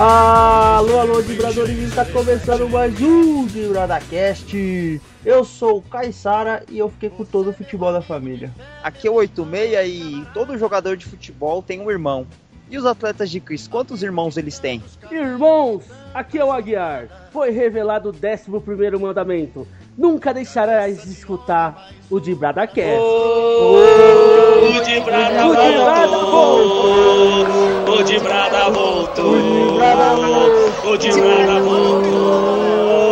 Alô, alô, vibradores, está começando mais um VibradaCast. Eu sou o Caissara e eu fiquei com todo o futebol da família. Aqui é o 86 e todo jogador de futebol tem um irmão. E os atletas de Chris, quantos irmãos eles têm? Irmãos, aqui é o Aguiar. Foi revelado o 11 mandamento. Nunca deixarás de escutar o de Bradacast. Oh, o de Brada voltou. O de Brada voltou. O de Brada voltou.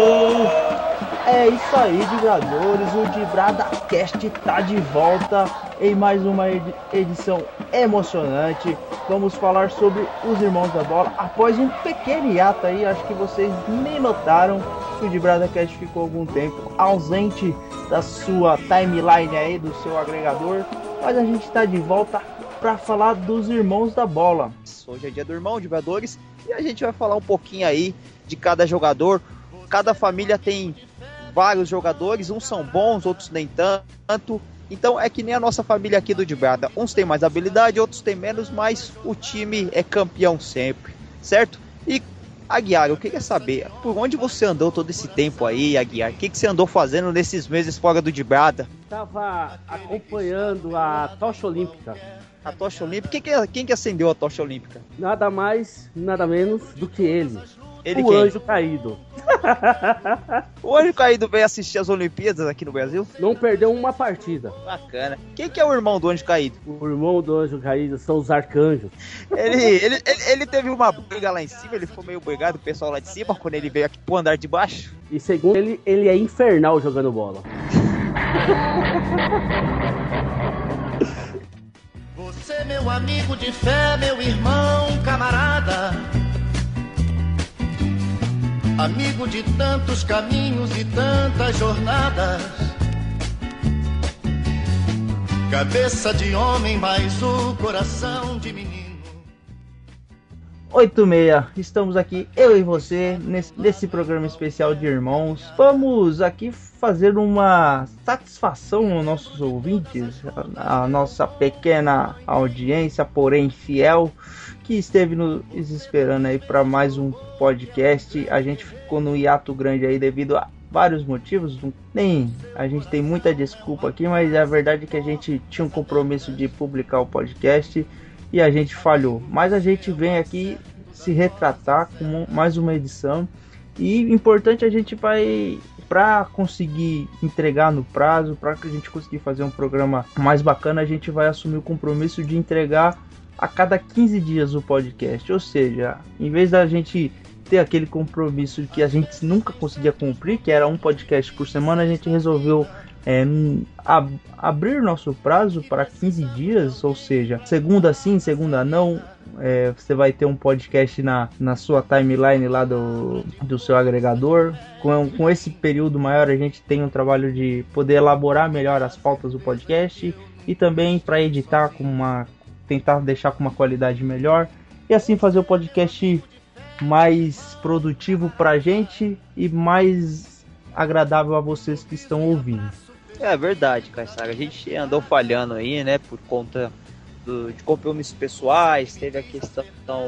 Isso aí, vibradores. O de Bradacast tá de volta em mais uma edição emocionante. Vamos falar sobre os Irmãos da Bola após um pequeno hiato aí. Acho que vocês nem notaram que o de Bradacast ficou algum tempo ausente da sua timeline aí, do seu agregador. Mas a gente está de volta para falar dos Irmãos da Bola. Hoje é dia do Irmão Vibradores e a gente vai falar um pouquinho aí de cada jogador. Cada família tem vários jogadores, uns são bons, outros nem tanto. Então é que nem a nossa família aqui do Dibrada. Uns têm mais habilidade, outros têm menos, mas o time é campeão sempre, certo? E Aguiar, eu queria saber, por onde você andou todo esse tempo aí, Aguiar? O que, que você andou fazendo nesses meses fora do Dibrada? Tava acompanhando a tocha olímpica. A tocha olímpica? Quem que, quem que acendeu a tocha olímpica? Nada mais, nada menos do que ele. Ele o quem? anjo caído. O anjo caído veio assistir as Olimpíadas aqui no Brasil? Não perdeu uma partida. Bacana. Quem que é o irmão do anjo caído? O irmão do anjo caído são os arcanjos. Ele, ele, ele, ele teve uma briga lá em cima, ele ficou meio brigado com o pessoal lá de cima, quando ele veio aqui pro andar de baixo. E segundo ele, ele é infernal jogando bola. Você, meu amigo de fé, meu irmão, camarada. Amigo de tantos caminhos e tantas jornadas. Cabeça de homem, mas o coração de menino. 86, estamos aqui, eu e você, nesse, nesse programa especial de irmãos. Vamos aqui fazer uma satisfação aos nossos ouvintes, a, a nossa pequena audiência, porém fiel, que esteve nos esperando aí para mais um podcast. A gente ficou no hiato grande aí devido a vários motivos. Nem a gente tem muita desculpa aqui, mas a verdade é que a gente tinha um compromisso de publicar o podcast e a gente falhou. Mas a gente vem aqui se retratar com mais uma edição e importante a gente vai para conseguir entregar no prazo, para que a gente conseguir fazer um programa mais bacana, a gente vai assumir o compromisso de entregar a cada 15 dias o podcast. Ou seja, em vez da gente ter aquele compromisso que a gente nunca conseguia cumprir, que era um podcast por semana, a gente resolveu é, ab abrir nosso prazo para 15 dias, ou seja, segunda sim, segunda não. É, você vai ter um podcast na, na sua timeline lá do, do seu agregador. Com, com esse período maior, a gente tem um trabalho de poder elaborar melhor as pautas do podcast e também para editar com uma tentar deixar com uma qualidade melhor e assim fazer o podcast mais produtivo para a gente e mais agradável a vocês que estão ouvindo. É verdade, Caissara. A gente andou falhando aí, né, por conta do, de compromissos pessoais, teve a questão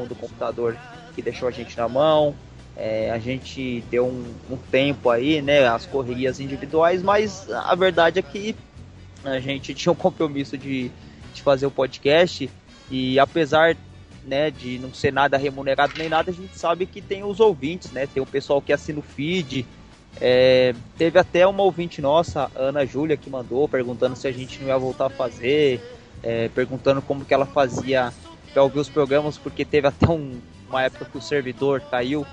do computador que deixou a gente na mão, é, a gente deu um, um, tempo aí, né, as correrias individuais, mas a verdade é que a gente tinha um compromisso de, fazer o podcast. E apesar né, de não ser nada remunerado nem nada, a gente sabe que tem os ouvintes, né, tem o pessoal que assina o feed, é, teve até uma ouvinte nossa, Ana Júlia, que mandou perguntando se a gente não ia voltar a fazer, é, perguntando como que ela fazia para ouvir os programas, porque teve até um, uma época que o servidor caiu.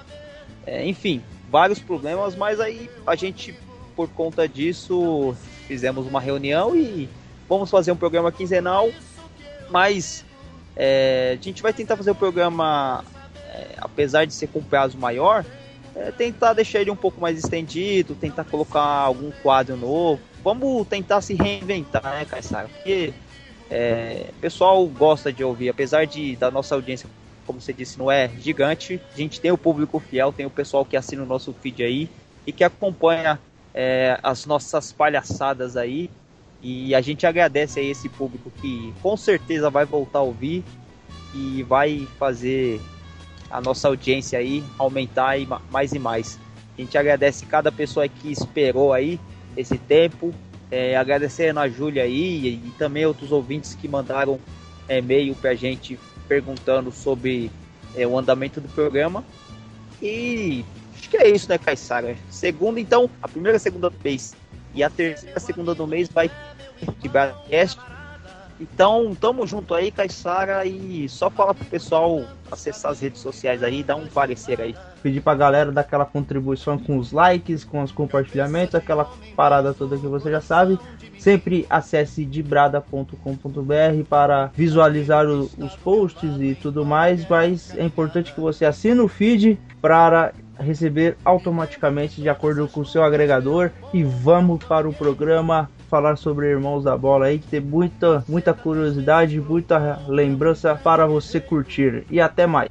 É, enfim, vários problemas, mas aí a gente, por conta disso, fizemos uma reunião e vamos fazer um programa quinzenal, mas é, a gente vai tentar fazer o programa, é, apesar de ser com prazo maior, é, tentar deixar ele um pouco mais estendido, tentar colocar algum quadro novo. Vamos tentar se reinventar, né, Caissara? Porque é, o pessoal gosta de ouvir, apesar de da nossa audiência, como você disse, não é gigante. A gente tem o público fiel, tem o pessoal que assina o nosso feed aí e que acompanha é, as nossas palhaçadas aí. E a gente agradece a esse público que com certeza vai voltar a ouvir e vai fazer a nossa audiência aí aumentar mais e mais. A gente agradece cada pessoa que esperou aí esse tempo. É, agradecendo a Júlia aí e, e, também outros ouvintes que mandaram e-mail pra gente perguntando sobre é, o andamento do programa. E acho que é isso, né, Caissara? Segunda, então, a primeira segunda mês e a terceira segunda do mês vai de Cast. Então, tamo junto aí, Caissara, e só fala pro pessoal acessar as redes sociais aí, dar um parecer aí. Pedir pra galera dar aquela contribuição com os likes, com os compartilhamentos, aquela parada toda que você já sabe. Sempre acesse dibrada.com.br para visualizar o, os posts e tudo mais, mas é importante que você assine o feed para receber automaticamente de acordo com o seu agregador e vamos para o programa falar sobre Irmãos da Bola aí, que tem muita, muita curiosidade, muita lembrança para você curtir. E até mais.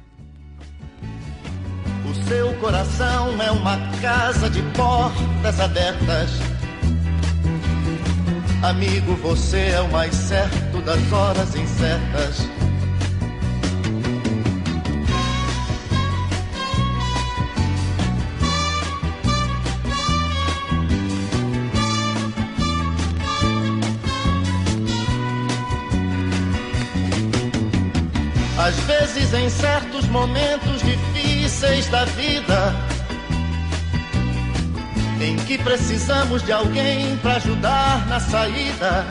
O seu coração é uma casa de portas abertas. Amigo, você é o mais certo das horas incertas. Vezes, em certos momentos difíceis da vida, em que precisamos de alguém para ajudar na saída.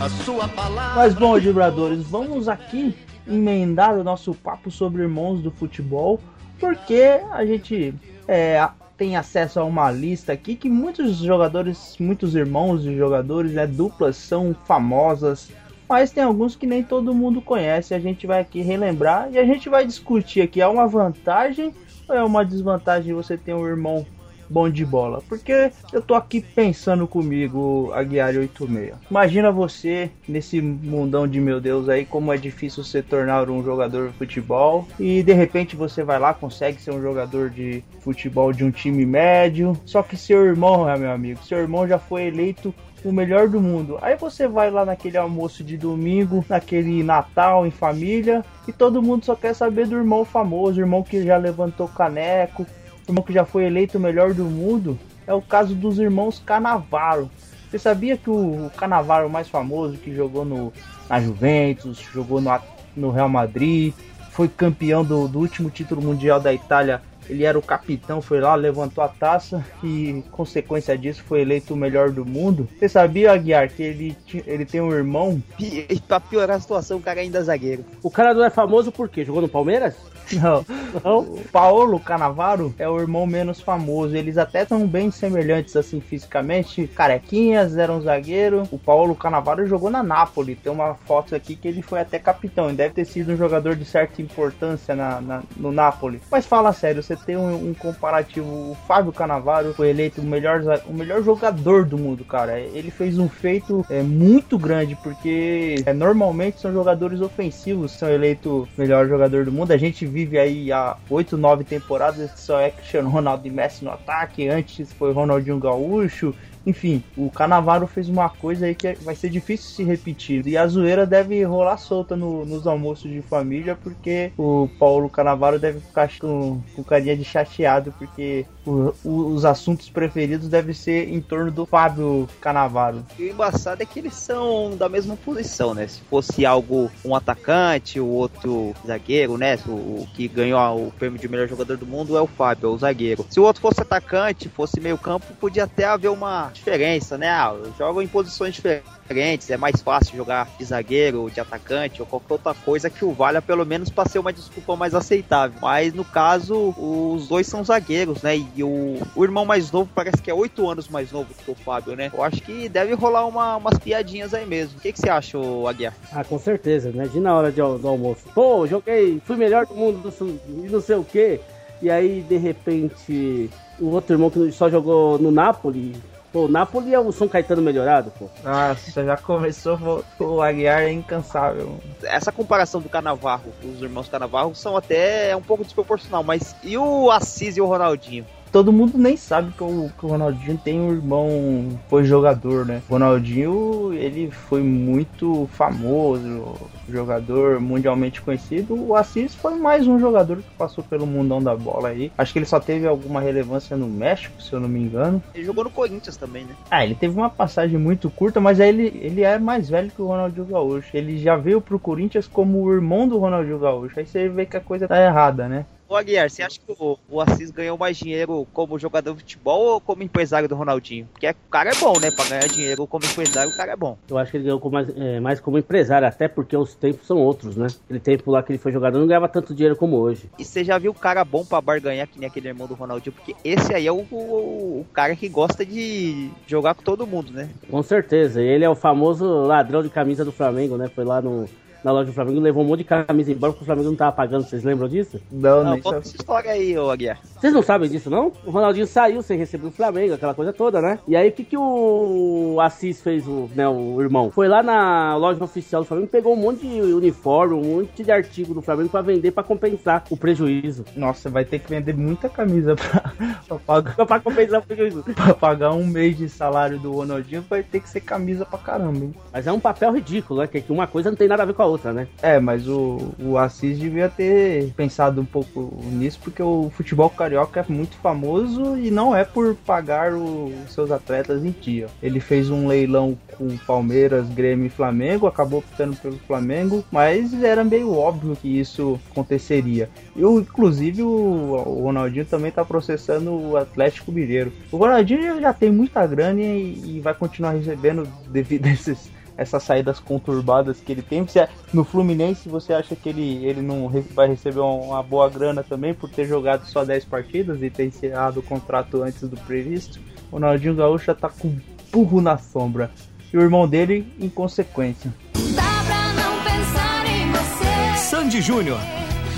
A sua palavra. Mas bom, vibradores, vamos aqui emendar o nosso papo sobre irmãos do futebol, porque a gente é, tem acesso a uma lista aqui que muitos jogadores, muitos irmãos de jogadores, né, duplas são famosas mas tem alguns que nem todo mundo conhece. A gente vai aqui relembrar e a gente vai discutir aqui: é uma vantagem ou é uma desvantagem você ter um irmão bom de bola? Porque eu tô aqui pensando comigo, Aguiar 86. Imagina você nesse mundão de meu Deus aí, como é difícil se tornar um jogador de futebol e de repente você vai lá, consegue ser um jogador de futebol de um time médio. Só que seu irmão, meu amigo, seu irmão já foi eleito o melhor do mundo. Aí você vai lá naquele almoço de domingo, naquele Natal em família, e todo mundo só quer saber do irmão famoso, irmão que já levantou caneco, irmão que já foi eleito o melhor do mundo. É o caso dos irmãos Canavaro. Você sabia que o, Canavaro mais famoso que jogou no, na Juventus, jogou no, no Real Madrid, foi campeão do, do último título mundial da Itália ele era o capitão, foi lá, levantou a taça e, consequência disso, foi eleito o melhor do mundo. Você sabia, Aguiar, que ele, ele tem um irmão? E pra piorar a situação, o cara ainda é zagueiro. O cara não é famoso por quê? Jogou no Palmeiras? Não. O Paulo Canavaro é o irmão menos famoso. Eles até são bem semelhantes assim fisicamente. Carequinhas, eram um zagueiro. O Paulo Canavaro jogou na Napoli. Tem uma foto aqui que ele foi até capitão. Ele deve ter sido um jogador de certa importância na, na no Napoli. Mas fala sério, você tem um, um, comparativo. O Fábio Canavaro foi eleito o melhor, o melhor jogador do mundo, cara. Ele fez um feito é, muito grande, porque é, normalmente são jogadores ofensivos são eleitos melhor jogador do mundo. A gente vive aí há 8, 9 temporadas que só é Cristiano Ronaldo e Messi no ataque. Antes foi Ronaldinho Gaúcho. Enfim, o Canavaro fez uma coisa aí que vai ser difícil se repetir. E a zoeira deve rolar solta no, nos almoços de família, porque o Paulo Canavaro deve ficar com, com carinha de chateado, porque o, o, os assuntos preferidos devem ser em torno do Fábio Canavaro. E o embaçado é que eles são da mesma posição, né? Se fosse algo, um atacante, o outro zagueiro, né? O, o que ganhou o prêmio de melhor jogador do mundo é o Fábio, é o zagueiro. Se o outro fosse atacante, fosse meio campo, podia até haver uma diferença, né? Ah, jogam em posições diferentes, é mais fácil jogar de zagueiro, de atacante ou qualquer outra coisa que o valha pelo menos para ser uma desculpa mais aceitável. Mas no caso, os dois são zagueiros, né? E o, o irmão mais novo parece que é oito anos mais novo que o Fábio, né? Eu acho que deve rolar uma, umas piadinhas aí mesmo. O que, que você acha, Aguiar? Ah, com certeza, né? De na hora de, do almoço. Pô, joguei, fui melhor do mundo e não sei o que. E aí, de repente, o outro irmão que só jogou no Napoli Pô, o Napoli é o São Caetano melhorado, pô. Nossa, já começou, o Aguiar é incansável. Essa comparação do Canavarro, os irmãos Canavarro, são até um pouco desproporcional, mas e o Assis e o Ronaldinho? Todo mundo nem sabe que o, que o Ronaldinho tem um irmão, foi jogador, né? O Ronaldinho, ele foi muito famoso, jogador mundialmente conhecido. O Assis foi mais um jogador que passou pelo mundão da bola aí. Acho que ele só teve alguma relevância no México, se eu não me engano. Ele jogou no Corinthians também, né? Ah, ele teve uma passagem muito curta, mas aí ele, ele é mais velho que o Ronaldinho Gaúcho. Ele já veio pro Corinthians como o irmão do Ronaldinho Gaúcho. Aí você vê que a coisa tá errada, né? Ô Aguiar, você acha que o, o Assis ganhou mais dinheiro como jogador de futebol ou como empresário do Ronaldinho? Porque o cara é bom, né? Pra ganhar dinheiro como empresário, o cara é bom. Eu acho que ele ganhou mais, é, mais como empresário, até porque os tempos são outros, né? Aquele tempo lá que ele foi jogador não ganhava tanto dinheiro como hoje. E você já viu o cara bom pra barganhar que nem aquele irmão do Ronaldinho? Porque esse aí é o, o, o cara que gosta de jogar com todo mundo, né? Com certeza. Ele é o famoso ladrão de camisa do Flamengo, né? Foi lá no, na loja do Flamengo, levou um monte de camisa embora porque o Flamengo não tava pagando. Vocês lembram disso? Não, Não, conta essa história aí, ô Aguiar. Vocês não sabem disso, não? O Ronaldinho saiu sem receber o Flamengo, aquela coisa toda, né? E aí, o que, que o Assis fez, o, né, o irmão? Foi lá na loja oficial do Flamengo, pegou um monte de uniforme, um monte de artigo do Flamengo pra vender pra compensar o prejuízo. Nossa, vai ter que vender muita camisa pra, pra pagar, pra compensar o prejuízo. pra pagar um mês de salário do Ronaldinho. Vai ter que ser camisa pra caramba, hein? Mas é um papel ridículo, né? Que que uma coisa não tem nada a ver com a outra, né? É, mas o, o Assis devia ter pensado um pouco nisso, porque o futebol carioca é muito famoso e não é por pagar os seus atletas em dia. Ele fez um leilão com Palmeiras, Grêmio e Flamengo, acabou optando pelo Flamengo, mas era meio óbvio que isso aconteceria. E, o- inclusive, o, o Ronaldinho também tá processando o Atlético Mineiro. O Ronaldinho já tem muita grana e, e vai continuar recebendo devido a esses essas saídas conturbadas que ele tem. Você, no Fluminense, você acha que ele, ele não re- vai receber um, uma boa grana também por ter jogado só 10 partidas e ter encerrado o contrato antes do previsto? O Ronaldinho Gaúcho já tá com um burro na sombra. E o irmão dele, em consequência. Dá pra não pensar em você. Sandy Júnior.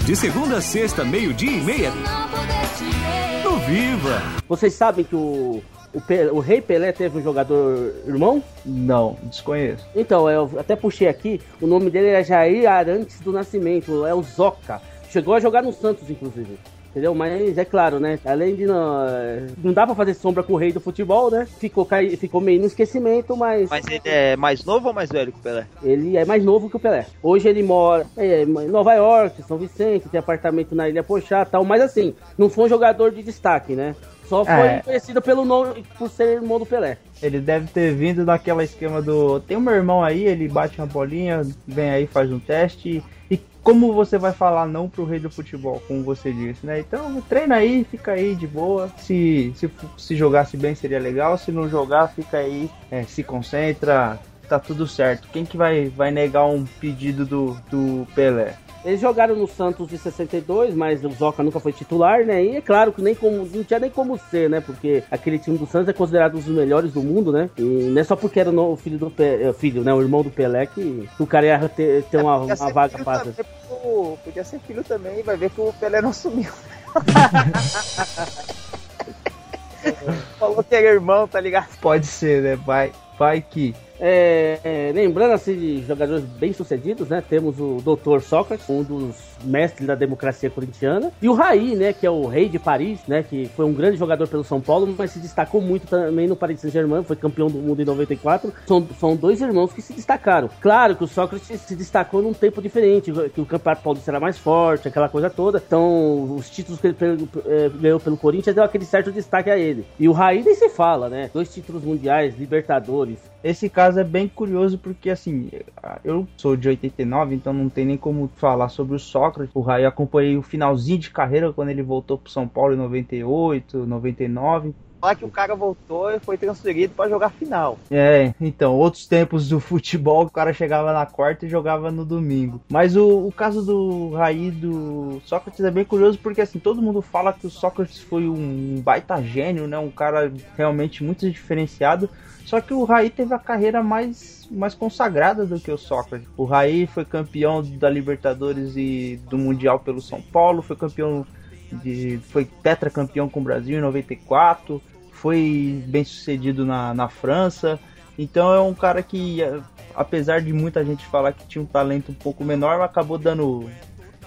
De segunda a sexta, meio-dia e meia, no Viva. Vocês sabem que o, o, Pe- o Rei Pelé teve um jogador irmão? Não, desconheço. Então, eu até puxei aqui, o nome dele era Jair Arantes do Nascimento, é o Zoca. Chegou a jogar no Santos, inclusive. Entendeu? Mas é claro, né? Além de não. Não dá pra fazer sombra com o rei do futebol, né? Ficou, cai- ficou meio no esquecimento, mas, Mas ele é mais novo ou mais velho que o Pelé? ele é mais novo que o Pelé. Hoje ele mora é, em Nova York, São Vicente, tem apartamento na Ilha Pochá e tal, mas assim, não foi um jogador de destaque, né? Só foi É. conhecido pelo nome, por ser irmão do Pelé. Ele deve ter vindo daquela esquema do. Tem um meu irmão aí, ele bate uma bolinha, vem aí, faz um teste. E como você vai falar não pro rei do futebol, como você disse, né? Então treina aí, fica aí de boa. Se, se, se jogasse bem seria legal, se não jogar, fica aí, é, se concentra, tá tudo certo. Quem que vai, vai negar um pedido do, do Pelé? Eles jogaram no Santos de 62, mas o Zoca nunca foi titular, né? E é claro que nem como, não tinha nem como ser, né? Porque aquele time do Santos é considerado um dos melhores do mundo, né? E não é só porque era o filho do Pelé, filho, né? O irmão do Pelé que o cara ia ter, ter uma, Podia uma vaga fácil. Podia ser filho também, vai ver que o Pelé não sumiu. Falou que era irmão, tá ligado? Pode ser, né? Vai, vai que. É, é, lembrando assim de jogadores bem sucedidos, né? Temos o Dr. Sócrates, um dos mestres da democracia corintiana, e o Raí, né? Que é o rei de Paris, né? Que foi um grande jogador pelo São Paulo, mas se destacou muito também no Paris Saint-Germain, foi campeão do mundo em 94. São, são dois irmãos que se destacaram. Claro que o Sócrates se destacou num tempo diferente, que o Campeonato Paulista era mais forte, aquela coisa toda. Então, os títulos que ele eh, ganhou pelo Corinthians deu aquele certo destaque a ele. E o Raí nem se fala, né? Dois títulos mundiais, Libertadores. Esse caso é bem curioso porque, assim, eu sou de 89, então não tem nem como falar sobre o Sócrates. O Raí acompanhei o finalzinho de carreira quando ele voltou pro São Paulo em 98, 99. Falar que o cara voltou e foi transferido pra jogar final. É, então, outros tempos do futebol, o cara chegava na quarta e jogava no domingo. Mas o, o caso do Raí do Sócrates é bem curioso porque, assim, todo mundo fala que o Sócrates foi um baita gênio, né? Um cara realmente muito diferenciado. Só que o Raí teve a carreira mais, mais consagrada do que o Sócrates. O Raí foi campeão da Libertadores e do Mundial pelo São Paulo, foi campeão de. foi tetracampeão com o Brasil em 94, foi bem sucedido na, na França. Então é um cara que, apesar de muita gente falar que tinha um talento um pouco menor, acabou dando,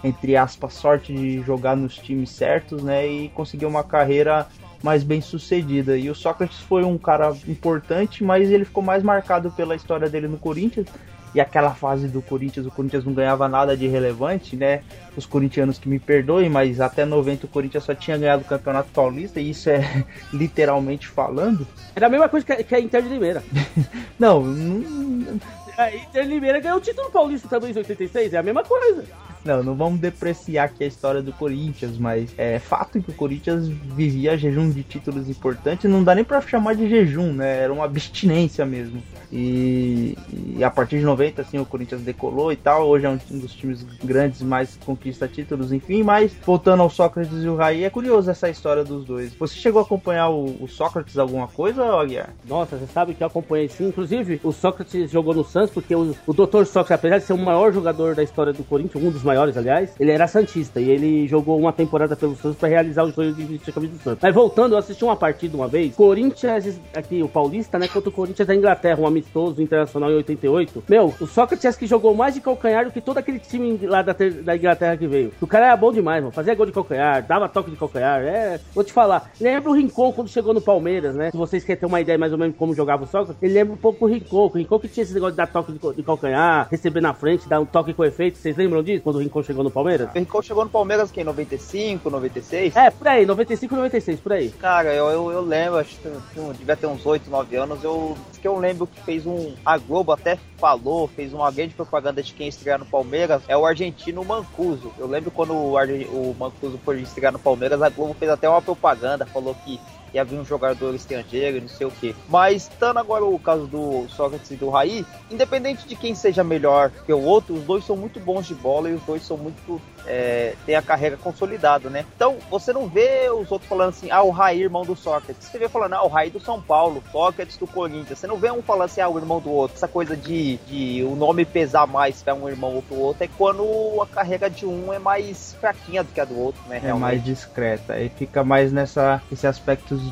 entre aspas, sorte de jogar nos times certos, né? E conseguiu uma carreira mais bem sucedida. E o Sócrates foi um cara importante, mas ele ficou mais marcado pela história dele no Corinthians. E aquela fase do Corinthians, o Corinthians não ganhava nada de relevante, né? Os corintianos que me perdoem, mas até 90 o Corinthians só tinha ganhado o Campeonato Paulista, e isso é literalmente falando. Era a mesma coisa que a, que a Inter de Limeira. Não, não, A Inter de Limeira ganhou o título paulista também em 86, é a mesma coisa. Não, não vamos depreciar aqui a história do Corinthians, mas é fato que o Corinthians vivia jejum de títulos importantes, não dá nem pra chamar de jejum, né? Era uma abstinência mesmo. E, e a partir de 90, assim, o Corinthians decolou e tal. Hoje é um dos times grandes mais conquista títulos, enfim. Mas voltando ao Sócrates e o Raí, é curioso essa história dos dois. Você chegou a acompanhar o, o Sócrates alguma coisa, Aguiar? Nossa, você sabe que eu acompanhei sim. Inclusive, o Sócrates jogou no Santos, porque o, o Dr. Sócrates, apesar de ser o maior jogador da história do Corinthians, um dos maiores, aliás, ele era Santista. E ele jogou uma temporada pelo Santos para realizar o sonho de vestir a camisa do Santos. Mas voltando, eu assisti uma partida uma vez. Corinthians, aqui, o Paulista, né, contra o Corinthians da Inglaterra, um amistoso internacional em 88. Meu, o Sócrates que jogou mais de calcanhar do que todo aquele time lá da, da Inglaterra que veio. O cara era bom demais, mano. Fazia gol de calcanhar, dava toque de calcanhar. É, vou te falar. Lembra o Rincon quando chegou no Palmeiras, né? Se vocês querem ter uma ideia mais ou menos como jogava o Sócrates, ele lembra um pouco o Rincon. O Rincon que tinha esse negócio de dar toque de, de calcanhar, receber na frente, dar um toque com efeito. Vocês lembram disso? Quando o Rincon chegou no Palmeiras? O Rincon chegou no Palmeiras que em 95, 96. É, por aí, 95, 96, por aí. Cara, eu, eu, eu lembro, acho que eu devia ter uns 8, 9 anos, eu que eu lembro que fez um. A Globo até falou, fez uma grande propaganda de quem estrear no Palmeiras, é o argentino Mancuso. Eu lembro quando o, o Mancuso foi estrear no Palmeiras, a Globo fez até uma propaganda, falou que ia vir um jogador estrangeiro e não sei o que. Mas, estando agora o caso do Sócrates e do Raí, independente de quem seja melhor que o outro, os dois são muito bons de bola e os dois são muito. É, tem a carreira consolidada, né? Então, você não vê os outros falando assim, ah, o Raí, irmão do Sócrates. Você vê falando, ah, o Raí do São Paulo, Sócrates do Corinthians. Você não vê um falando assim, ah, o irmão do outro. Essa coisa de, de o nome pesar mais pra um irmão ou pro outro é quando a carreira de um é mais fraquinha do que a do outro, né? É mais discreta. Aí fica mais nessa esse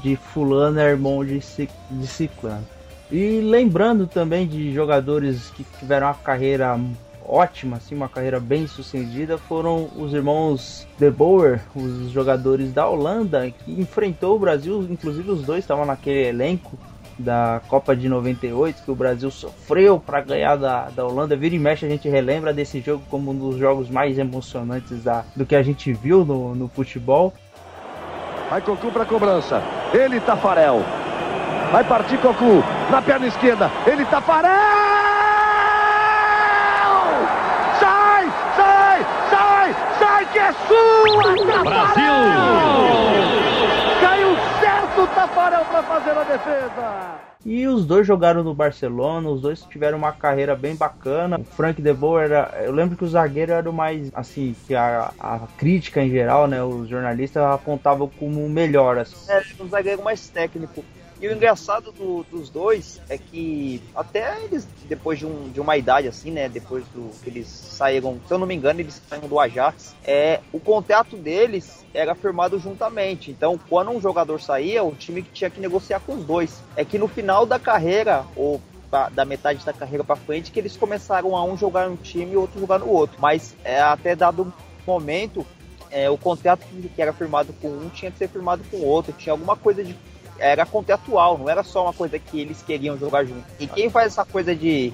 de fulano é irmão de, de ciclano. E lembrando também de jogadores que tiveram uma carreira ótima, assim, uma carreira bem sucedida, foram os irmãos De Boer, os jogadores da Holanda, que enfrentou o Brasil, inclusive os dois estavam naquele elenco da Copa de 98, que o Brasil sofreu para ganhar da, da Holanda. Vira e mexe, a gente relembra desse jogo como um dos jogos mais emocionantes da, do que a gente viu no, no futebol. Vai Cocu pra cobrança. Ele, Tafarel. Vai partir Cocu. Na perna esquerda. Ele, Tafarel! Sai! Sai! Sai! Sai que é sua! Brasil! Caiu certo o Tafarel pra fazer a defesa. E os dois jogaram no Barcelona, os dois tiveram uma carreira bem bacana. O Frank De Boer era. Eu lembro que o zagueiro era o mais. Assim, que a, a crítica em geral, né? Os jornalistas apontavam como o melhor. Assim. É, um zagueiro mais técnico. E o engraçado do- dos dois é que até eles, depois de, um- de uma idade assim, né? Depois do que eles saíram, se eu não me engano, eles saíram do Ajax, é, o contrato deles era firmado juntamente. Então, quando um jogador saía, o time que tinha que negociar com os dois. É que no final da carreira, ou da metade da carreira pra frente, que eles começaram a um jogar no time e outro jogar no outro. Mas é, até dado momento, é, o contrato que era firmado com um tinha que ser firmado com o outro. Tinha alguma coisa de era contratual, não era só uma coisa que eles queriam jogar junto. E quem faz essa coisa de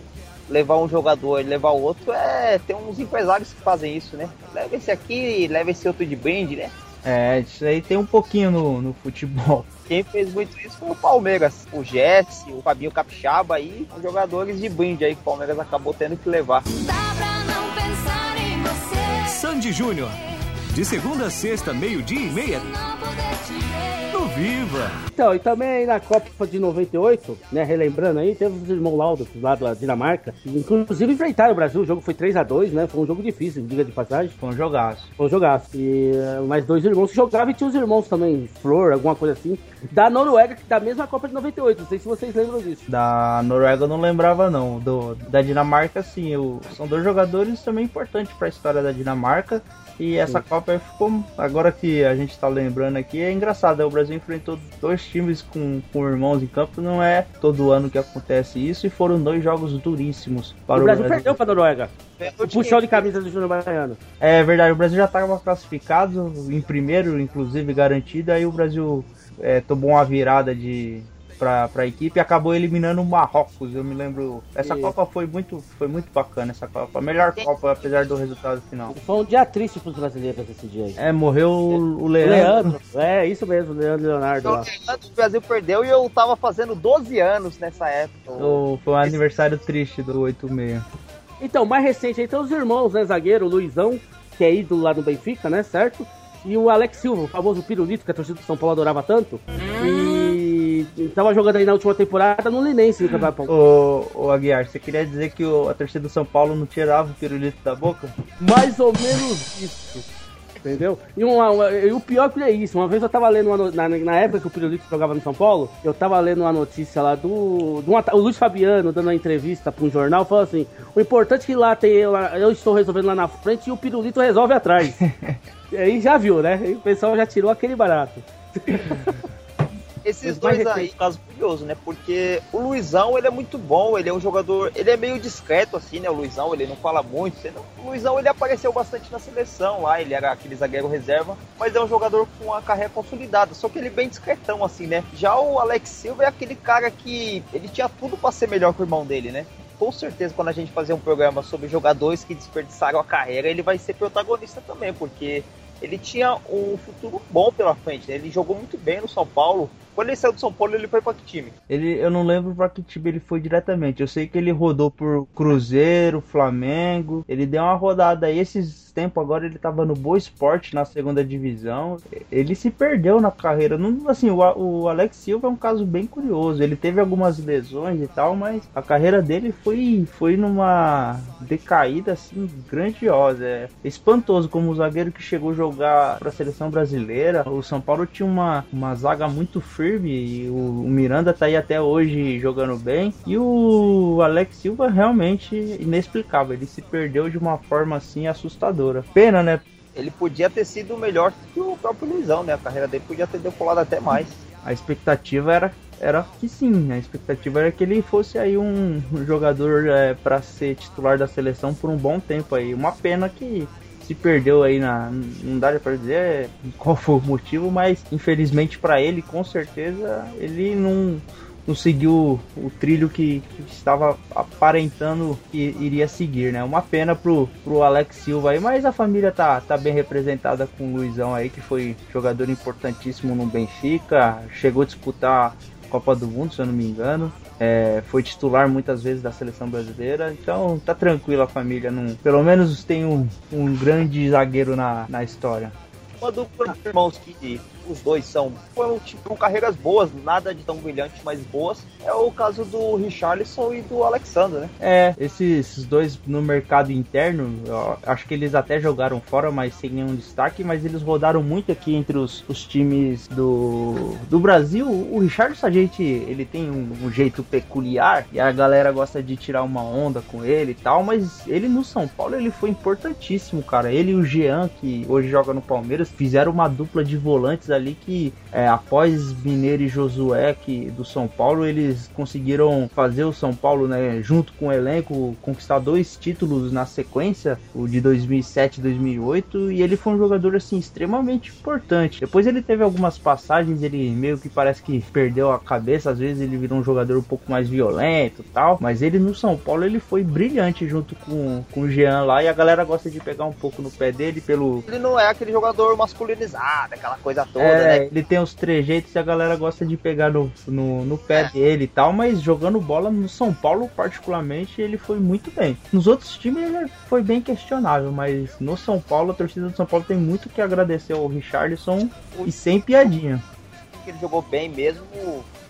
levar um jogador e levar o outro é. Tem uns empresários que fazem isso, né? Leva esse aqui, leva esse outro de brinde, né? É, isso aí tem um pouquinho no, no futebol. Quem fez muito isso foi o Palmeiras. O Jesse, o Fabinho Capixaba e os jogadores de brinde aí que o Palmeiras acabou tendo que levar. Dá pra não pensar em você. Sandy Júnior. De segunda a sexta, meio-dia e meia, no Viva. Então, e também na Copa de 98, né, relembrando aí, teve os irmãos Lauda lá da Dinamarca, que inclusive enfrentaram o Brasil, o jogo foi 3 a 2 né, foi um jogo difícil, diga de passagem, Foi um jogaço. foi um jogaço. E eh, mais dois irmãos que jogavam e tinha os irmãos também, Flor, alguma coisa assim, da Noruega, que da mesma Copa de 98, não sei se vocês lembram disso. Da Noruega eu não lembrava não. Do, da Dinamarca sim, eu, são dois jogadores também importantes para a história da Dinamarca. E essa Copa ficou. Agora que a gente tá lembrando aqui, é engraçado. né? O Brasil enfrentou dois times com, com irmãos em campo. Não é todo ano que acontece isso. E foram dois jogos duríssimos para o Brasil perdeu pra Noruega, o puxão de camisa do Júnior Baiano. É verdade, o Brasil já estava classificado em primeiro, inclusive garantido. Aí o Brasil é, tomou uma virada de pra, pra equipe e acabou eliminando o Marrocos. Eu me lembro. Essa Isso. Copa foi muito, foi muito bacana, essa Copa. A melhor Copa, apesar do resultado final. Foi um dia triste pros brasileiros esse dia aí. É, morreu o o Leandro. Leandro, é isso mesmo, o Leandro Leonardo lá. O Brasil perdeu e eu tava fazendo 12 anos nessa época. O- Foi um aniversário triste do 86. Então, mais recente aí tem os irmãos, né? Zagueiro, o Luizão, que é ídolo lá no Benfica, né? Certo? E o Alex Silva, o famoso pirulito que a torcida do São Paulo adorava tanto. E tava jogando aí na última temporada no Linense no Campeonato Paulista. Ô, Aguiar, você queria dizer que o- a torcida do São Paulo não tirava o pirulito da boca? Mais ou menos isso. Entendeu? E, uma- uma- e o pior que é isso, uma vez eu tava lendo, uma na, na época que o Pirulito jogava no São Paulo, eu tava lendo uma notícia lá do. do ata- o Luiz Fabiano dando uma entrevista pra um jornal, falou assim: o importante é que lá tem eu, eu estou resolvendo lá na frente e o Pirulito resolve atrás. e aí já viu, né? Aí o pessoal já tirou aquele barato. Esses dois aí, caso curioso, né? Porque o Luizão, ele é muito bom, ele é um jogador, ele é meio discreto assim, né? O Luizão, ele não fala muito. O Luizão, ele apareceu bastante na seleção lá, ele era aquele zagueiro reserva, mas é um jogador com uma carreira consolidada, só que ele é bem discretão assim, né? Já o Alex Silva é aquele cara que ele tinha tudo pra ser melhor que o irmão dele, né? Com certeza, quando a gente fazer um programa sobre jogadores que desperdiçaram a carreira, ele vai ser protagonista também, porque ele tinha um futuro bom pela frente. né? Ele jogou muito bem no São Paulo. Quando ele saiu do São Paulo, ele foi para que time? Ele, eu não lembro pra que time ele foi diretamente. Eu sei que ele rodou por Cruzeiro, Flamengo. Ele deu uma rodada aí. Esses tempos agora ele tava no Boa Esporte na segunda divisão. Ele se perdeu na carreira. Não, assim, o, o Alex Silva é um caso bem curioso. Ele teve algumas lesões e tal, mas a carreira dele foi, foi numa decaída assim grandiosa. É espantoso como o zagueiro que chegou a jogar pra seleção brasileira. O São Paulo tinha uma, uma zaga muito firme e o, o Miranda tá aí até hoje jogando bem. E o Alex Silva realmente inexplicável. Ele se perdeu de uma forma assim assustadora. Pena, né? Ele podia ter sido melhor que o próprio Luizão, né? A carreira dele podia ter decolado até mais. A expectativa era, era que sim, a expectativa era que ele fosse aí um jogador é, para ser titular da seleção por um bom tempo aí. Uma pena que se perdeu aí na. Não dá para dizer qual foi o motivo, mas infelizmente para ele, com certeza, ele não, não seguiu o trilho que, que estava aparentando que iria seguir, né? Uma pena pro, pro Alex Silva aí, mas a família tá, tá bem representada com o Luizão aí, que foi jogador importantíssimo no Benfica, chegou a disputar a Copa do Mundo, se eu não me engano. É, foi titular muitas vezes da seleção brasileira, então tá tranquilo a família. Não, pelo menos tem um, um grande zagueiro na, na história. Uma dupla de irmãos que os dois são foram tipo carreiras boas, nada de tão brilhante, mas boas. É o caso do Richarlison e do Alexander, né? É, esses dois no mercado interno, acho que eles até jogaram fora, mas sem nenhum destaque, mas eles rodaram muito aqui entre os, os times do, do Brasil. O Richardson, a gente, ele tem um, um jeito peculiar e a galera gosta de tirar uma onda com ele e tal, mas ele no São Paulo, ele foi importantíssimo, cara. Ele e o Jean, que hoje joga no Palmeiras, fizeram uma dupla de volantes ali que, é, após Mineiro e Josué, que do São Paulo, eles conseguiram fazer o São Paulo, né, junto com o elenco, conquistar dois títulos na sequência, o de 2007 e 2008, e ele foi um jogador assim extremamente importante. Depois ele teve algumas passagens, ele meio que parece que perdeu a cabeça, às vezes ele virou um jogador um pouco mais violento, tal, mas ele no São Paulo ele foi brilhante junto com, com o Jean lá e a galera gosta de pegar um pouco no pé dele pelo Ele não é aquele jogador masculinizado, aquela coisa toda, é, né? ele tem os trejeitos e a galera gosta de pegar no, no, no pé dele e tal, mas jogando bola no São Paulo, particularmente, ele foi muito bem. Nos outros times ele foi bem questionável, mas no São Paulo, a torcida do São Paulo tem muito que agradecer ao Richarlison e sem piadinha. Ele jogou bem mesmo.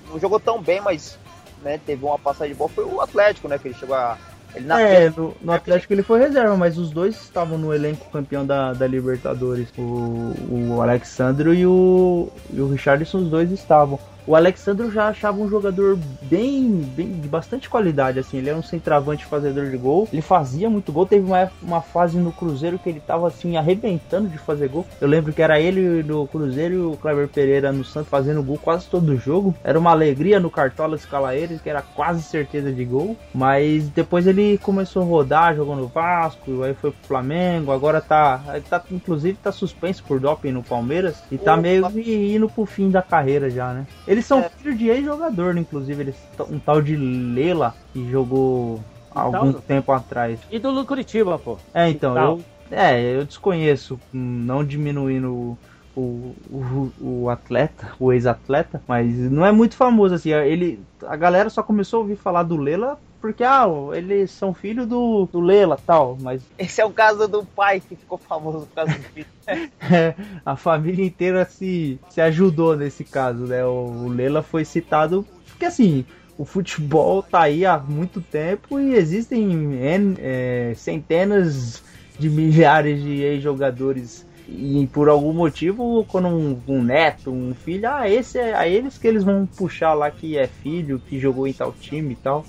Não jogou tão bem, mas né, teve uma passagem boa. Foi o Atlético, né? Que ele chegou a. É, no, no Atlético ele foi reserva, mas os dois estavam no elenco campeão da, da Libertadores. O, o Alexandre e o, e o Richarlison, os dois estavam. O Alexandro já achava um jogador bem, bem de bastante qualidade, assim. Ele era um centroavante fazedor de gol. Ele fazia muito gol. Teve uma, uma fase no Cruzeiro que ele tava assim arrebentando de fazer gol. Eu lembro que era ele no Cruzeiro e o Kleber Pereira no Santos fazendo gol quase todo o jogo. Era uma alegria no Cartola escalar ele, que era quase certeza de gol. Mas depois ele começou a rodar, jogou no Vasco, aí foi pro Flamengo. Agora tá, tá inclusive tá suspenso por doping no Palmeiras e tá meio indo pro fim da carreira já, né? Eles são É. filhos de ex-jogador, né? Inclusive, eles, um tal de Lela que jogou há algum Então? tempo atrás. Ídolo do Curitiba, pô. É, então, Tal. eu, é, eu desconheço, não diminuindo o, o, o atleta, o ex-atleta, mas não é muito famoso assim. Ele, a galera só começou a ouvir falar do Lela porque, ah, eles são filho do, do Lela tal, mas Esse é o caso do pai que ficou famoso por causa do filho. É, a família inteira se, se ajudou nesse caso, né? O, o Lela foi citado porque assim, o futebol tá aí há muito tempo e existem N- é, centenas de milhares de ex-jogadores e por algum motivo, quando um, um neto, um filho, ah, esse é a eles que eles vão puxar lá que é filho, que jogou em tal time e tal.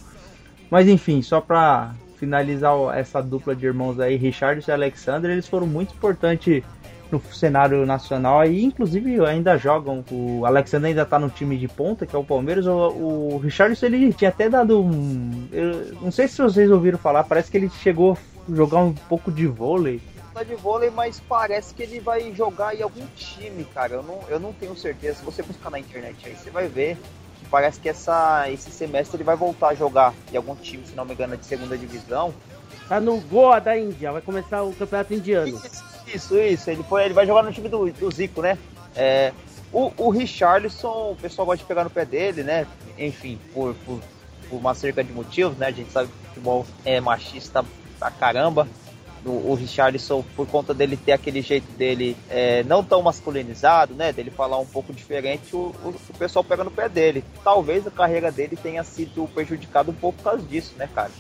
Mas enfim, só pra finalizar essa dupla de irmãos aí, Richard e Alexander, eles foram muito importantes no cenário nacional e inclusive ainda jogam. O Alexander ainda tá no time de ponta, que é o Palmeiras. O, o ele tinha até dado um. Eu não sei se vocês ouviram falar, parece que ele chegou a jogar um pouco de vôlei. Tá de vôlei, mas parece que ele vai jogar em algum time, cara. Eu não, eu não tenho certeza. Se você buscar na internet aí, você vai ver parece que essa, esse semestre ele vai voltar a jogar em algum time, se não me engano, de segunda divisão. Tá no Goa da Índia, vai começar o campeonato indiano. Isso, isso. Ele, foi, ele vai jogar no time do, do Zico, né? É, o, o Richarlison, o pessoal gosta de pegar no pé dele, né? Enfim, por, por, por uma cerca de motivos, né? A gente sabe que o futebol é machista pra caramba. O, o Richarlison, por conta dele ter aquele jeito dele é, não tão masculinizado, né? Dele falar um pouco diferente, o, o, o pessoal pega no pé dele. Talvez a carreira dele tenha sido prejudicada um pouco por causa disso, né, cara?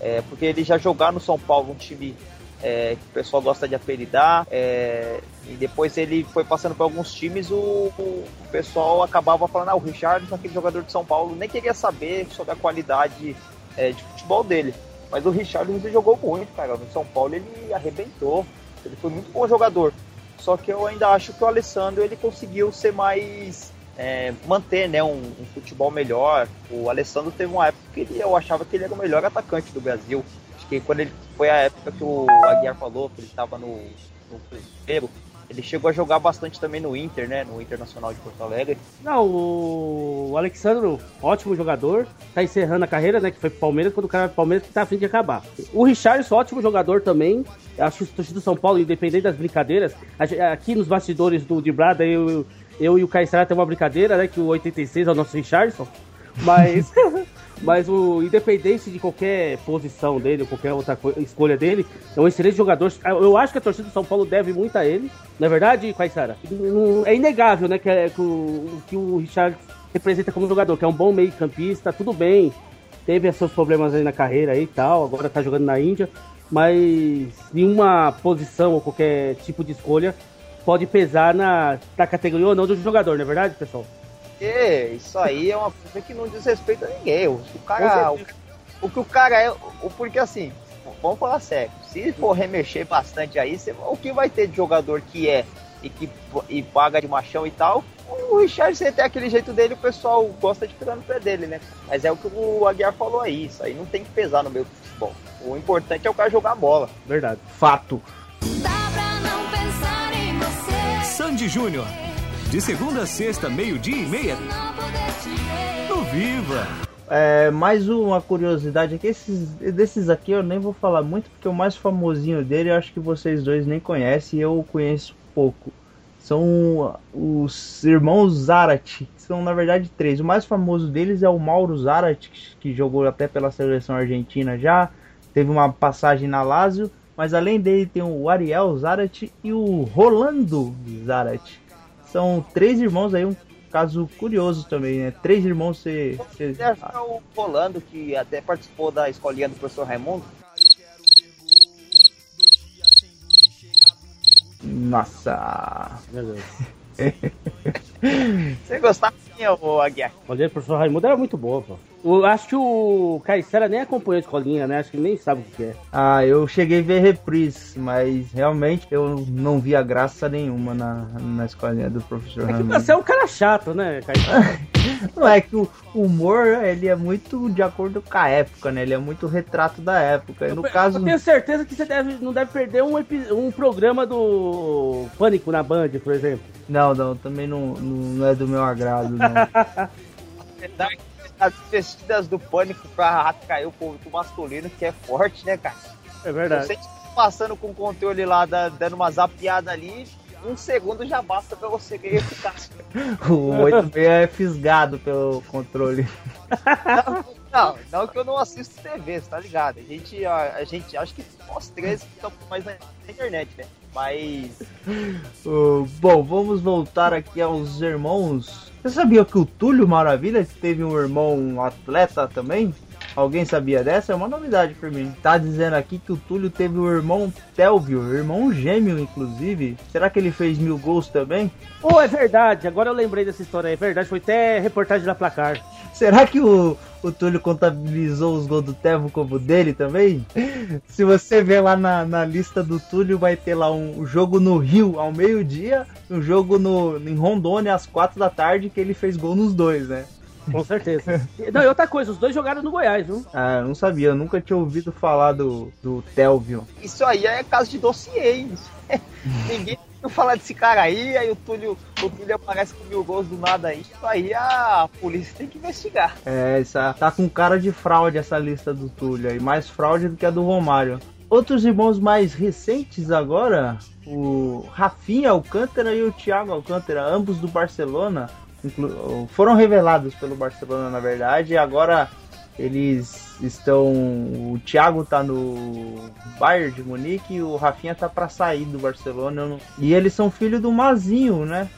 É, porque ele já jogar no São Paulo, um time é, que o pessoal gosta de apelidar, é, e depois ele foi passando por alguns times, o, o pessoal acabava falando, ah, o Richardson, aquele jogador de São Paulo, nem queria saber sobre a qualidade é, de futebol dele. Mas o Richardson ele jogou muito, cara. No São Paulo ele arrebentou. Ele foi muito bom jogador. Só que eu ainda acho que o Alessandro ele conseguiu ser mais. é, manter né, um, um futebol melhor. O Alessandro teve uma época que ele- eu achava que ele era o melhor atacante do Brasil. Acho que quando ele foi a época que o Aguiar falou que ele estava no, no ele chegou a jogar bastante também no Inter, né? No Internacional de Porto Alegre. Não, o Alexandro, ótimo jogador, tá encerrando a carreira, né? Que foi pro Palmeiras, quando o cara vai pro Palmeiras que tá a fim de acabar. O Richardson, ótimo jogador também. Acho que o do São Paulo, independente das brincadeiras, aqui nos bastidores do de Brada, eu, eu e o Caissara tem uma brincadeira, né? Que o 86 é o nosso Richardson. Mas, mas o independente de qualquer posição dele, qualquer outra co- escolha dele, é um excelente jogador. Eu acho que a torcida do São Paulo deve muito a ele. Não é verdade, Caissara? É inegável, né, que, é- que o, que o Richard representa como jogador, que é um bom meio-campista, tudo bem. Teve seus problemas aí na carreira e tal, agora tá jogando na Índia, mas nenhuma posição ou qualquer tipo de escolha pode pesar na, na categoria ou não do jogador, não é verdade, pessoal? Porque isso aí é uma coisa que não diz respeito a ninguém. O, o cara. O, o que o cara é. O, porque assim, vamos falar sério. Se for remexer bastante aí, você- o que vai ter de jogador que é e que e paga de machão e tal? O Richard, você tem aquele jeito dele, o pessoal gosta de pegar no pé dele, né? Mas é o que o Aguiar falou aí. Isso aí não tem que pesar no meio do futebol. O importante é o cara jogar bola. Verdade. Fato. Dá pra não pensar em você. Sandy Júnior. De segunda a sexta, meio-dia e meia, no Viva. É, mais uma curiosidade aqui, esses, desses aqui eu nem vou falar muito, porque o mais famosinho dele eu acho que vocês dois nem conhecem e eu conheço pouco. São os irmãos Zarate, que são na verdade três. O mais famoso deles é o Mauro Zarate, que- jogou até pela seleção argentina já, teve uma passagem na Lazio, mas além dele tem o Ariel Zarate e o Rolando Zarate. São três irmãos aí, um caso curioso também, né? Três irmãos você. você- acha que é o Rolando, que até participou da escolinha do professor Raimundo? Nossa. Meu Deus. Você gostava ô Aguiar. Olha, o professor Raimundo era muito boa, pô. Eu acho que o Caissara nem acompanhou a escolinha, né? Acho que nem sabe o que é. Ah, eu cheguei a ver reprise, mas realmente eu não via graça nenhuma na, na escolinha do professor É que você é um cara chato, né, Caissara? Não é que o humor, ele é muito de acordo com a época, né? Ele é muito retrato da época. E no caso, Eu tenho certeza que você deve, não deve perder um, um programa do Pânico na Band, por exemplo. não, não, também não, não, não é do meu agrado, não. Verdade, As vestidas do pânico pra atrair o público masculino, que é forte, né, cara? É Você tá passando com o controle lá, da- dando uma zapiada ali, um segundo já basta pra você ganhar eficácia. o 86 é fisgado pelo controle. Não, não que eu não assisto TV, você tá ligado? A gente, a, a gente acho que nós três estamos mais na internet, né? Mas Uh, bom, vamos voltar aqui aos irmãos. Você sabia que o Túlio Maravilha teve um irmão atleta também? Alguém sabia dessa? É uma novidade pra mim. Tá dizendo aqui que o Túlio teve um irmão Telvio, irmão gêmeo, inclusive. Será que ele fez mil gols também? Pô, é verdade. Agora eu lembrei dessa história. É verdade. Foi até reportagem da Placar. Será que o, o Túlio contabilizou os gols do Tevo como dele também? Se você ver lá na, na lista do Túlio, vai ter lá um, jogo no Rio ao meio-dia, um jogo no, em Rondônia às quatro da tarde, que ele fez gol nos dois, né? Com certeza. Não, e outra coisa, os dois jogaram no Goiás, viu? Ah, eu não sabia, eu nunca tinha ouvido falar do, do Telvio. isso aí é caso de dossiê, hein? Ninguém não falar desse cara aí, aí o Túlio, o Túlio aparece com mil gols do nada aí. Isso aí a polícia tem que investigar. É, essa, tá com cara de fraude essa lista do Túlio aí, mais fraude do que a do Romário. Outros irmãos mais recentes agora, o Rafinha Alcântara e o Thiago Alcântara, ambos do Barcelona, foram revelados pelo Barcelona na verdade, e agora eles estão. O Thiago tá no Bayern de Munique e o Rafinha tá pra sair do Barcelona. não- E eles são filhos do Mazinho, né?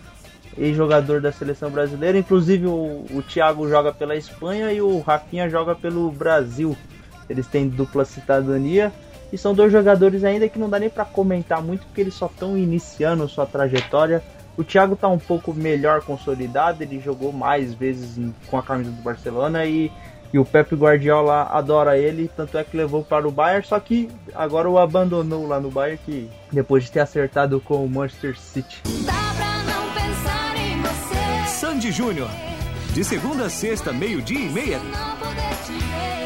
ex-jogador da seleção brasileira. Inclusive o, o Thiago joga pela Espanha e o Rafinha joga pelo Brasil. Eles têm dupla cidadania e são dois jogadores ainda que não dá nem para comentar muito porque eles só estão iniciando sua trajetória. O Thiago tá um pouco melhor consolidado, ele jogou mais vezes com a camisa do Barcelona e, e o Pepe Guardiola adora ele, tanto é que levou para o Bayern, só que agora o abandonou lá no Bayern que depois de ter acertado com o Manchester City. Dá pra não pensar em você. Sandy Júnior. De segunda a sexta, meio-dia e meia,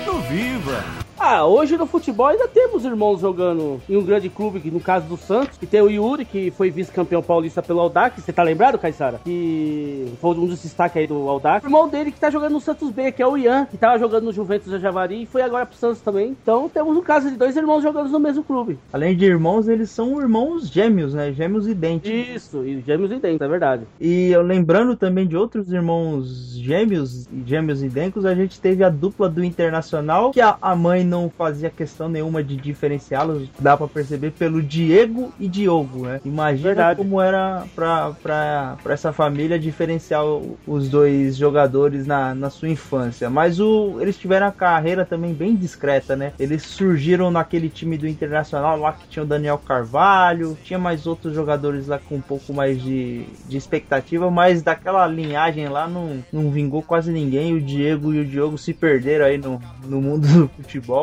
no Viva. Ah, hoje no futebol ainda temos irmãos jogando em um grande clube, que no caso do Santos, que tem o Yuri, que foi vice-campeão paulista pelo Aldax. Você tá lembrado, Caissara? Que foi um dos destaques aí do Aldax. O irmão dele que tá jogando no Santos B, que é o Ian, que tava jogando no Juventus da Javari e foi agora pro Santos também. Então temos um caso de dois irmãos jogando no mesmo clube. Além de irmãos, eles são irmãos gêmeos, né? Gêmeos idênticos. Isso, e gêmeos dentro, é verdade. E eu lembrando também de outros irmãos gêmeos, gêmeos idênticos, a gente teve a dupla do Internacional, que a, a mãe não fazia questão nenhuma de diferenciá-los, dá pra perceber pelo Diego e Diogo, né? Imagina Verdade. como era pra, pra, pra essa família diferenciar os dois jogadores na, na sua infância. Mas o, eles tiveram a carreira também bem discreta, né? Eles surgiram naquele time do Internacional lá que tinha o Daniel Carvalho, tinha mais outros jogadores lá com um pouco mais de, de expectativa, mas daquela linhagem lá não, não vingou quase ninguém. O Diego e o Diogo se perderam aí no, no mundo do futebol.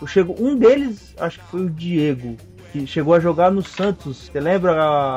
O chegou, um deles, acho que foi o Diego, que chegou a jogar no Santos. Você lembra,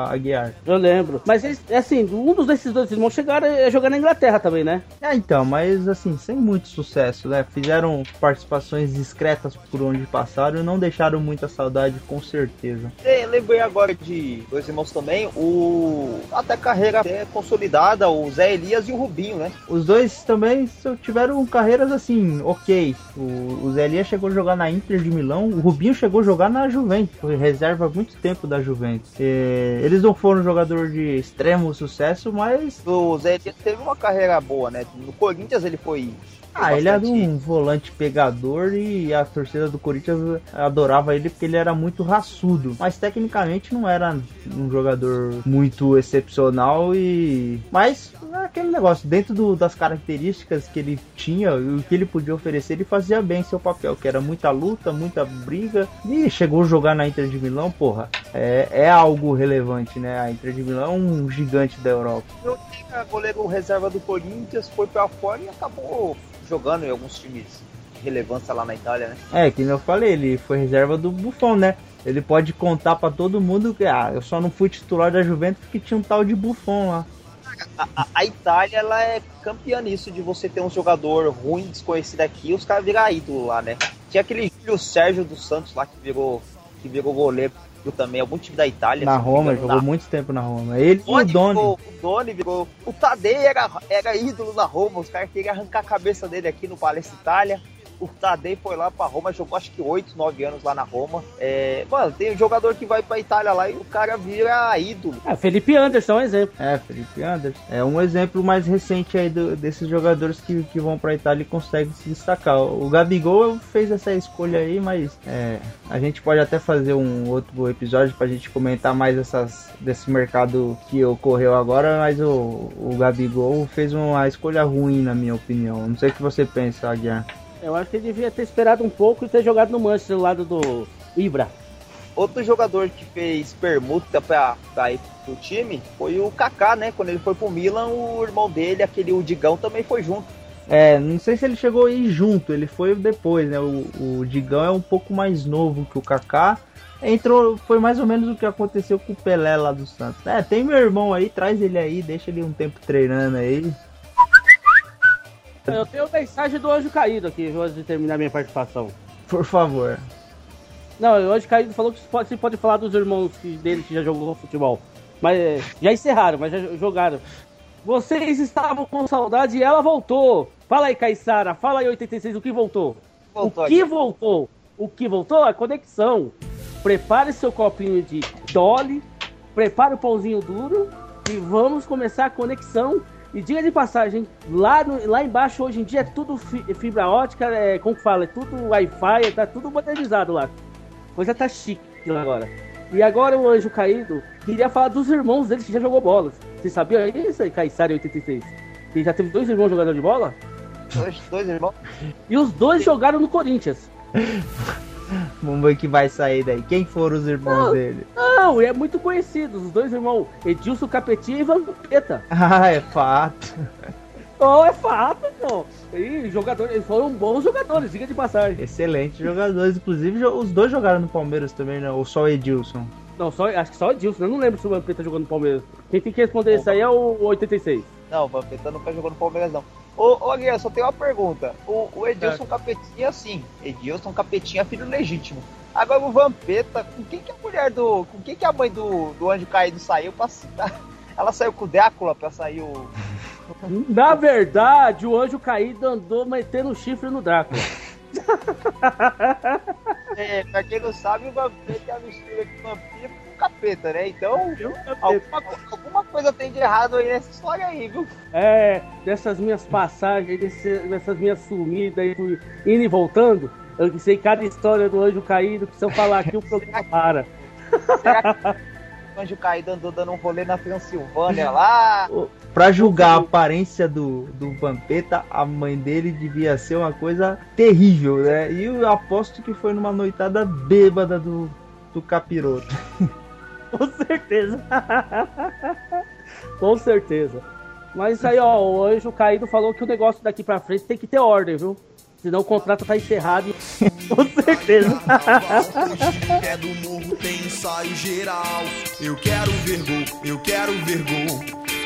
Aguiar? Eu lembro. Mas eles, assim, um dos desses dois irmãos chegaram a jogar na Inglaterra também, né? É, então, mas assim, sem muito sucesso, né? Fizeram participações discretas por onde passaram e não deixaram muita saudade, com certeza. É, lembrei agora de dois irmãos também, o até carreira até consolidada, o Zé Elias e o Rubinho, né? Os dois também tiveram carreiras assim, ok. O, o Zé Elias chegou a jogar na Inter de Milão, o Rubinho chegou a jogar na Juventus, foi reserva há muito tempo da Juventus. É, eles não foram jogador de extremo sucesso, mas O Zé Elias teve uma carreira boa, né? No Corinthians ele foi. Ah, ele era um volante pegador e a torcida do Corinthians adorava ele porque ele era muito raçudo. Mas tecnicamente não era um jogador muito excepcional e. Mas é aquele negócio, dentro do- das características que ele tinha e o que ele podia oferecer, ele fazia bem seu papel, que era muita luta, muita briga. E chegou a jogar na Inter de Milão, porra. é, é algo relevante, né? A Inter de Milão é um gigante da Europa. Eu tinha goleiro reserva do Corinthians, foi pra fora e acabou jogando em alguns times de relevância lá na Itália, né? É, que eu falei, ele foi reserva do Buffon, né? Ele pode contar pra todo mundo que, ah, eu só não fui titular da Juventus porque tinha um tal de Buffon lá. A, a- a Itália, ela é campeã nisso, de você ter um jogador ruim, desconhecido aqui, e os caras virar ídolo lá, né? Tinha aquele Júlio Sérgio dos Santos lá que virou, que virou goleiro também, algum time da Itália. Na Roma, engano, jogou na- muito tempo na Roma. Ele e o Doni Doni. virou- O Doni virou. O Tadei era, era ídolo na Roma. Os caras queriam arrancar a cabeça dele aqui no Palestra Itália. O Tadei foi lá pra Roma, jogou acho que 8, 9 anos lá na Roma. É, mano, tem um jogador que vai pra Itália lá e o cara vira ídolo. Ah, Felipe Anderson é um exemplo. É, Felipe Anderson. É um exemplo mais recente aí do- desses jogadores que, que vão pra Itália e conseguem se destacar. O Gabigol fez essa escolha aí, mas é, a gente pode até fazer um outro episódio pra gente comentar mais essas, desse mercado que ocorreu agora, mas o, o Gabigol fez uma escolha ruim, na minha opinião. Não sei o que você pensa, Aguiar. Eu acho que ele devia ter esperado um pouco e ter jogado no Manchester, do lado do Ibra. Outro jogador que fez permuta pra, pra ir pro time foi o Kaká, né? Quando ele foi pro Milan, o irmão dele, aquele o Digão, também foi junto. É, não sei se ele chegou aí junto, ele foi depois, né? O, o Digão é um pouco mais novo que o Kaká. Entrou, foi mais ou menos o que aconteceu com o Pelé lá do Santos. É, tem meu irmão aí, traz ele aí, deixa ele um tempo treinando aí. Eu tenho mensagem do Anjo Caído aqui, antes de terminar minha participação. Por favor. Não, o Anjo Caído falou que você pode, pode falar dos irmãos que- dele que já jogou futebol. Mas é, já encerraram, mas já jogaram. Vocês estavam com saudade e ela voltou. Fala aí, Caissara, fala aí, 86, o que voltou? Voltou o que aqui. voltou? O que voltou? A conexão. Prepare seu copinho de Dolly, prepare o pãozinho duro e vamos começar a conexão. E diga de passagem, lá, no- lá embaixo hoje em dia é tudo fi- fibra ótica, é, como que fala? É tudo Wi-Fi, tá tudo modernizado lá. Coisa tá chique lá agora. E agora o Anjo Caído queria falar dos irmãos dele que já jogou bolas. Você sabia isso aí, Caissara 86? Que já teve dois irmãos jogadores de bola? Dois, dois irmãos. E os dois jogaram no Corinthians. Vamos ver o que vai sair daí. Quem foram os irmãos Não. dele? Não, e é muito conhecido. Os dois irmãos, Edilson Capetinha e Vampeta. Ah, é fato. Oh, é fato, pô. E jogadores, eles foram bons jogadores, diga de passagem. Excelentes jogadores. Inclusive, os dois jogaram no Palmeiras também, né? Ou só o Edilson? Não, só, acho que só o Edilson. Eu não lembro se o Vampeta jogou no Palmeiras. Quem tem que responder isso aí é o 86. Não, o Vampeta nunca jogou no Palmeiras, não. Ô, ô Aguiar, só tem uma pergunta. O, o Edilson Capetinha, sim. Edilson Capetinha é filho legítimo. Agora o Vampeta, com quem que a mulher do. Com quem que a mãe do, do Anjo Caído saiu pra? Ela saiu com o Drácula pra sair o. Na verdade, o anjo caído andou metendo o chifre no Drácula. É, pra quem não sabe, o Vampeta é a mistura de vampiro capeta, né? Então, alguma, alguma coisa tem de errado aí nessa história aí, viu? É, dessas minhas passagens, desse- dessas minhas sumidas indo e voltando, eu sei cada história do anjo caído, que se eu falar aqui o programa para. Será que o Anjo Caído andou dando um rolê na Transilvânia lá? Pra julgar a aparência do, do Vampeta, a mãe dele devia ser uma coisa terrível, né? E eu aposto que foi numa noitada bêbada do, do capiroto. Com certeza. Com certeza. Mas aí, ó, o anjo caído falou que o negócio daqui pra frente tem que ter ordem, viu? Senão o contrato tá encerrado. Com certeza. É do morro tem ensaio geral. Eu quero ver gol, eu quero ver gol.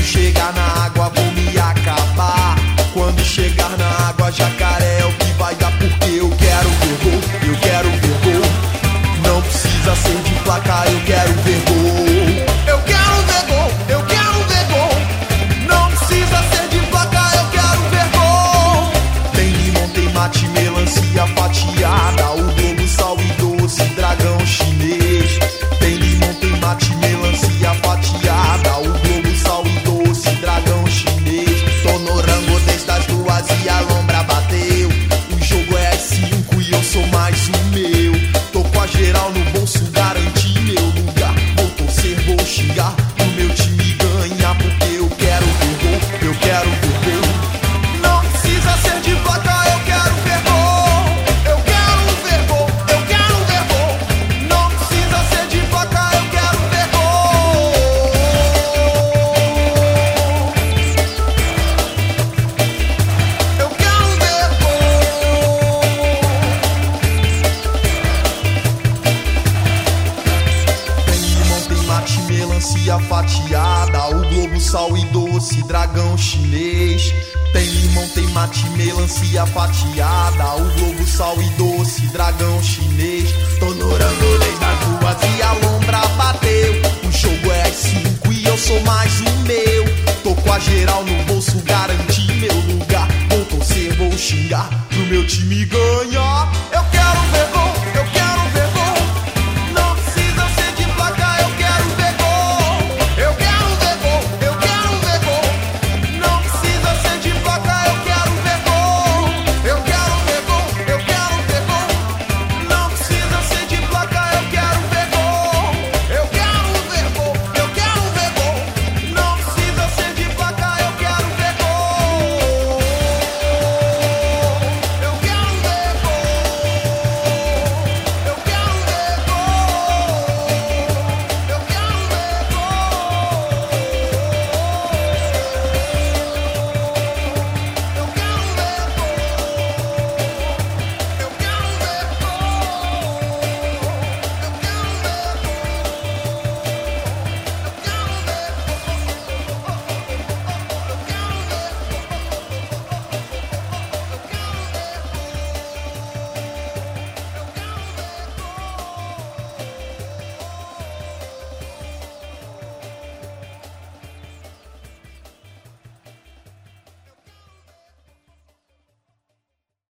Quando chegar na água, vou me acabar. Quando chegar na água, jacaré pro meu time ganhar.